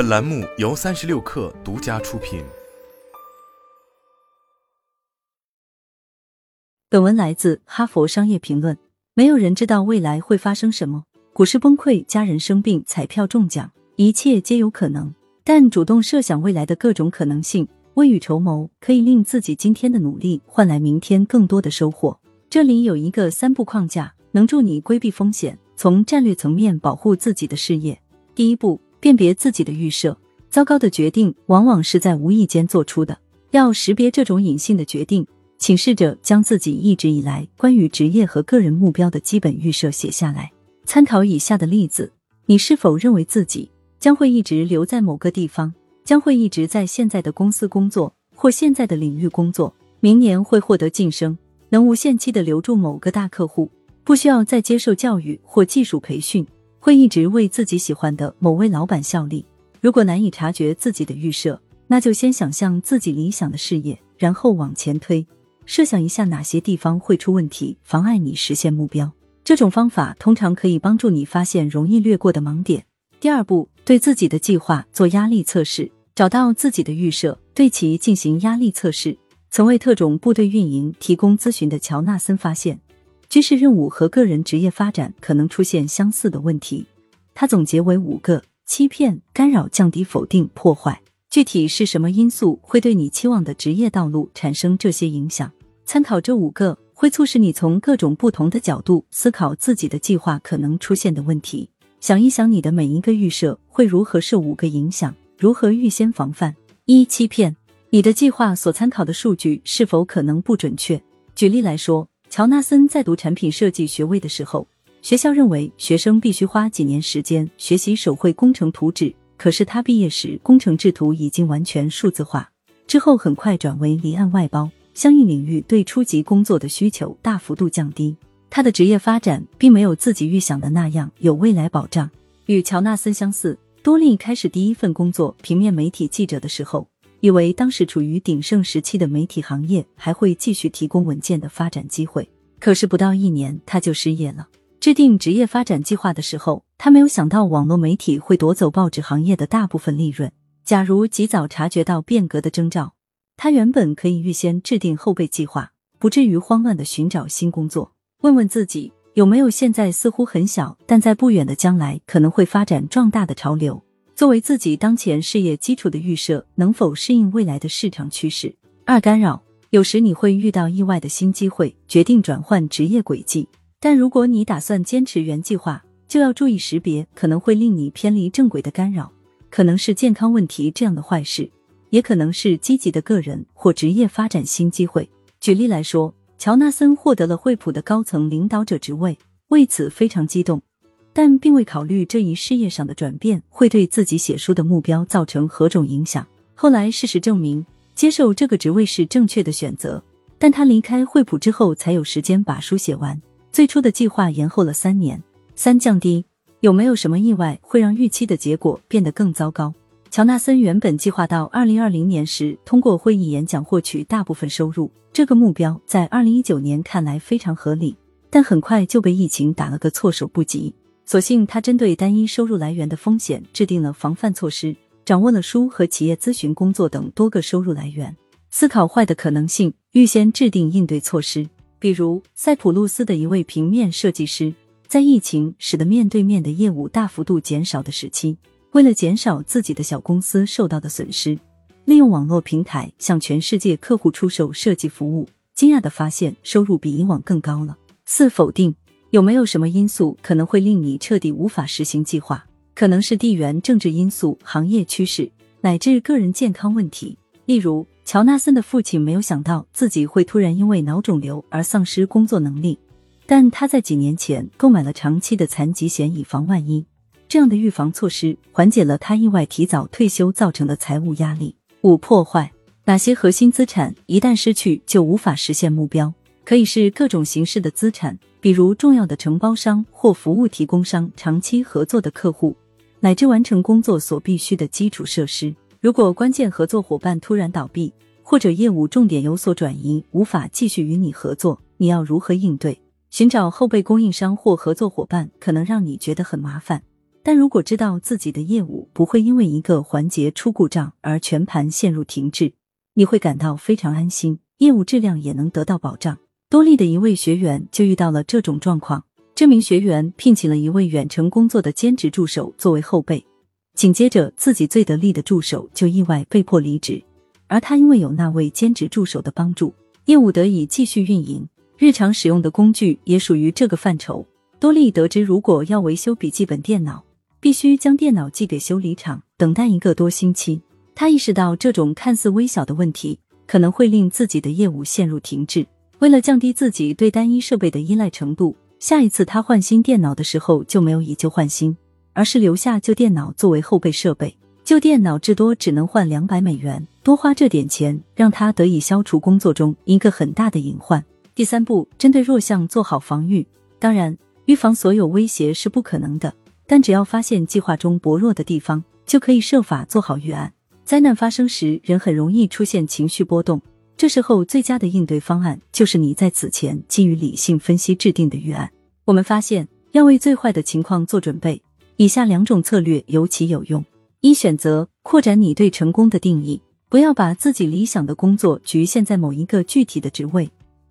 本栏目由三十六氪独家出品。本文来自《哈佛商业评论》。没有人知道未来会发生什么，股市崩溃、家人生病、彩票中奖，一切皆有可能。但主动设想未来的各种可能性，未雨绸缪，可以令自己今天的努力换来明天更多的收获。这里有一个三步框架，能助你规避风险，从战略层面保护自己的事业。第一步，辨别自己的预设。糟糕的决定往往是在无意间做出的，要识别这种隐性的决定。请试着将自己一直以来关于职业和个人目标的基本预设写下来。参考以下的例子：你是否认为自己将会一直留在某个地方，将会一直在现在的公司工作或现在的领域工作？明年会获得晋升，能无限期的留住某个大客户，不需要再接受教育或技术培训，会一直为自己喜欢的某位老板效力？如果难以察觉自己的预设，那就先想象自己理想的事业，然后往前推。设想一下哪些地方会出问题，妨碍你实现目标。这种方法通常可以帮助你发现容易略过的盲点。第二步，对自己的计划做压力测试，找到自己的预设，对其进行压力测试。曾为特种部队运营提供咨询的乔纳森发现，军事任务和个人职业发展可能出现相似的问题。他总结为五个：欺骗、干扰、降低、否定、破坏。具体是什么因素会对你期望的职业道路产生这些影响？参考这五个，会促使你从各种不同的角度思考自己的计划可能出现的问题。想一想，你的每一个预设会如何受五个影响？如何预先防范？一、欺骗你的计划所参考的数据是否可能不准确？举例来说，乔纳森在读产品设计学位的时候，学校认为学生必须花几年时间学习手绘工程图纸，可是他毕业时，工程制图已经完全数字化，之后很快转为离岸外包。相应领域对初级工作的需求大幅度降低，他的职业发展并没有自己预想的那样有未来保障。与乔纳森相似，多利开始第一份工作平面媒体记者的时候，以为当时处于鼎盛时期的媒体行业还会继续提供稳健的发展机会。可是不到一年他就失业了。制定职业发展计划的时候，他没有想到网络媒体会夺走报纸行业的大部分利润。假如及早察觉到变革的征兆。他原本可以预先制定后备计划，不至于慌乱的寻找新工作。问问自己，有没有现在似乎很小，但在不远的将来可能会发展壮大的潮流？作为自己当前事业基础的预设，能否适应未来的市场趋势？二、干扰。有时你会遇到意外的新机会，决定转换职业轨迹。但如果你打算坚持原计划，就要注意识别可能会令你偏离正轨的干扰，可能是健康问题这样的坏事。也可能是积极的个人或职业发展新机会。举例来说，乔纳森获得了惠普的高层领导者职位，为此非常激动，但并未考虑这一事业上的转变会对自己写书的目标造成何种影响。后来事实证明，接受这个职位是正确的选择，但他离开惠普之后才有时间把书写完，最初的计划延后了三年。三降低有没有什么意外会让预期的结果变得更糟糕？乔纳森原本计划到二零二零年时通过会议演讲获取大部分收入，这个目标在二零一九年看来非常合理，但很快就被疫情打了个措手不及。所幸他针对单一收入来源的风险制定了防范措施，掌握了书和企业咨询工作等多个收入来源，思考坏的可能性，预先制定应对措施。比如，塞浦路斯的一位平面设计师，在疫情使得面对面的业务大幅度减少的时期。为了减少自己的小公司受到的损失，利用网络平台向全世界客户出售设计服务，惊讶的发现收入比以往更高了。四否定有没有什么因素可能会令你彻底无法实行计划？可能是地缘政治因素、行业趋势乃至个人健康问题。例如，乔纳森的父亲没有想到自己会突然因为脑肿瘤而丧失工作能力，但他在几年前购买了长期的残疾险，以防万一。这样的预防措施缓解了他意外提早退休造成的财务压力。五、破坏哪些核心资产一旦失去就无法实现目标？可以是各种形式的资产，比如重要的承包商或服务提供商、长期合作的客户，乃至完成工作所必需的基础设施。如果关键合作伙伴突然倒闭，或者业务重点有所转移，无法继续与你合作，你要如何应对？寻找后备供应商或合作伙伴可能让你觉得很麻烦。但如果知道自己的业务不会因为一个环节出故障而全盘陷入停滞，你会感到非常安心，业务质量也能得到保障。多利的一位学员就遇到了这种状况，这名学员聘请了一位远程工作的兼职助手作为后备，紧接着自己最得力的助手就意外被迫离职，而他因为有那位兼职助手的帮助，业务得以继续运营。日常使用的工具也属于这个范畴。多利得知，如果要维修笔记本电脑，必须将电脑寄给修理厂，等待一个多星期。他意识到这种看似微小的问题可能会令自己的业务陷入停滞。为了降低自己对单一设备的依赖程度，下一次他换新电脑的时候就没有以旧换新，而是留下旧电脑作为后备设备。旧电脑至多只能换两百美元，多花这点钱让他得以消除工作中一个很大的隐患。第三步，针对弱项做好防御。当然，预防所有威胁是不可能的。但只要发现计划中薄弱的地方，就可以设法做好预案。灾难发生时，人很容易出现情绪波动，这时候最佳的应对方案就是你在此前基于理性分析制定的预案。我们发现，要为最坏的情况做准备，以下两种策略尤其有用：一、选择扩展你对成功的定义，不要把自己理想的工作局限在某一个具体的职位，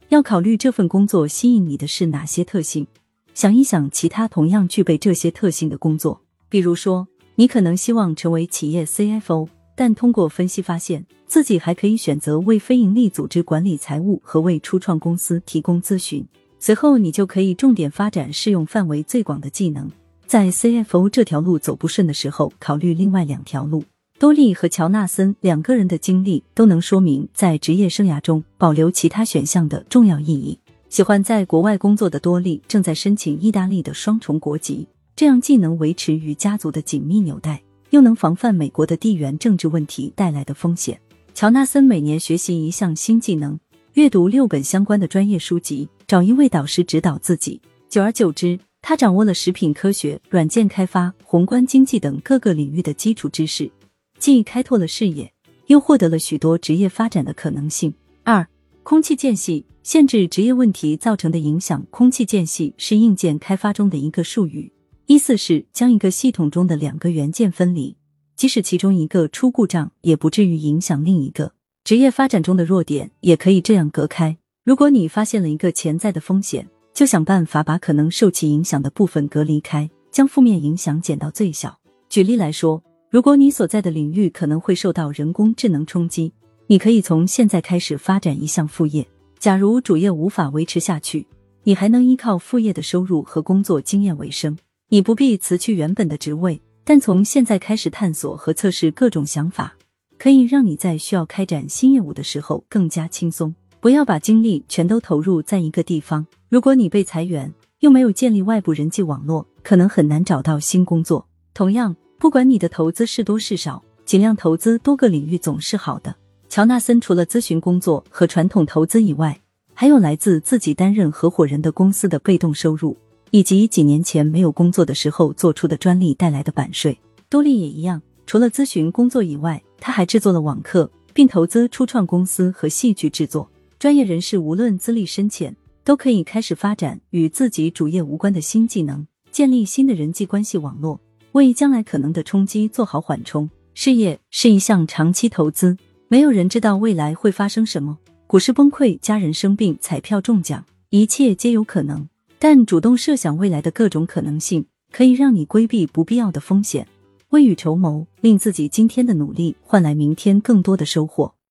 要考虑这份工作吸引你的是哪些特性。想一想其他同样具备这些特性的工作，比如说，你可能希望成为企业 CFO，但通过分析发现自己还可以选择为非营利组织管理财务和为初创公司提供咨询。随后，你就可以重点发展适用范围最广的技能，在 CFO 这条路走不顺的时候，考虑另外两条路。多利和乔纳森两个人的经历都能说明，在职业生涯中保留其他选项的重要意义。喜欢在国外工作的多利正在申请意大利的双重国籍，这样既能维持与家族的紧密纽带，又能防范美国的地缘政治问题带来的风险。乔纳森每年学习一项新技能，阅读六本相关的专业书籍，找一位导师指导自己。久而久之，他掌握了食品科学、软件开发、宏观经济等各个领域的基础知识，既开拓了视野，又获得了许多职业发展的可能性。二。空气间隙限制职业问题造成的影响。空气间隙是硬件开发中的一个术语，意思是将一个系统中的两个元件分离，即使其中一个出故障，也不至于影响另一个。职业发展中的弱点也可以这样隔开。如果你发现了一个潜在的风险，就想办法把可能受其影响的部分隔离开，将负面影响减到最小。举例来说，如果你所在的领域可能会受到人工智能冲击。你可以从现在开始发展一项副业。假如主业无法维持下去，你还能依靠副业的收入和工作经验为生。你不必辞去原本的职位，但从现在开始探索和测试各种想法，可以让你在需要开展新业务的时候更加轻松。不要把精力全都投入在一个地方。如果你被裁员，又没有建立外部人际网络，可能很难找到新工作。同样，不管你的投资是多是少，尽量投资多个领域总是好的。乔纳森除了咨询工作和传统投资以外，还有来自自己担任合伙人的公司的被动收入，以及几年前没有工作的时候做出的专利带来的版税。多利也一样，除了咨询工作以外，他还制作了网课，并投资初创公司和戏剧制作。专业人士无论资历深浅，都可以开始发展与自己主业无关的新技能，建立新的人际关系网络，为将来可能的冲击做好缓冲。事业是一项长期投资。没有人知道未来会发生什么，股市崩溃，家人生病，彩票中奖，一切皆有可能。但主动设想未来的各种可能性，可以让你规避不必要的风险，未雨绸缪，令自己今天的努力换来明天更多的收获。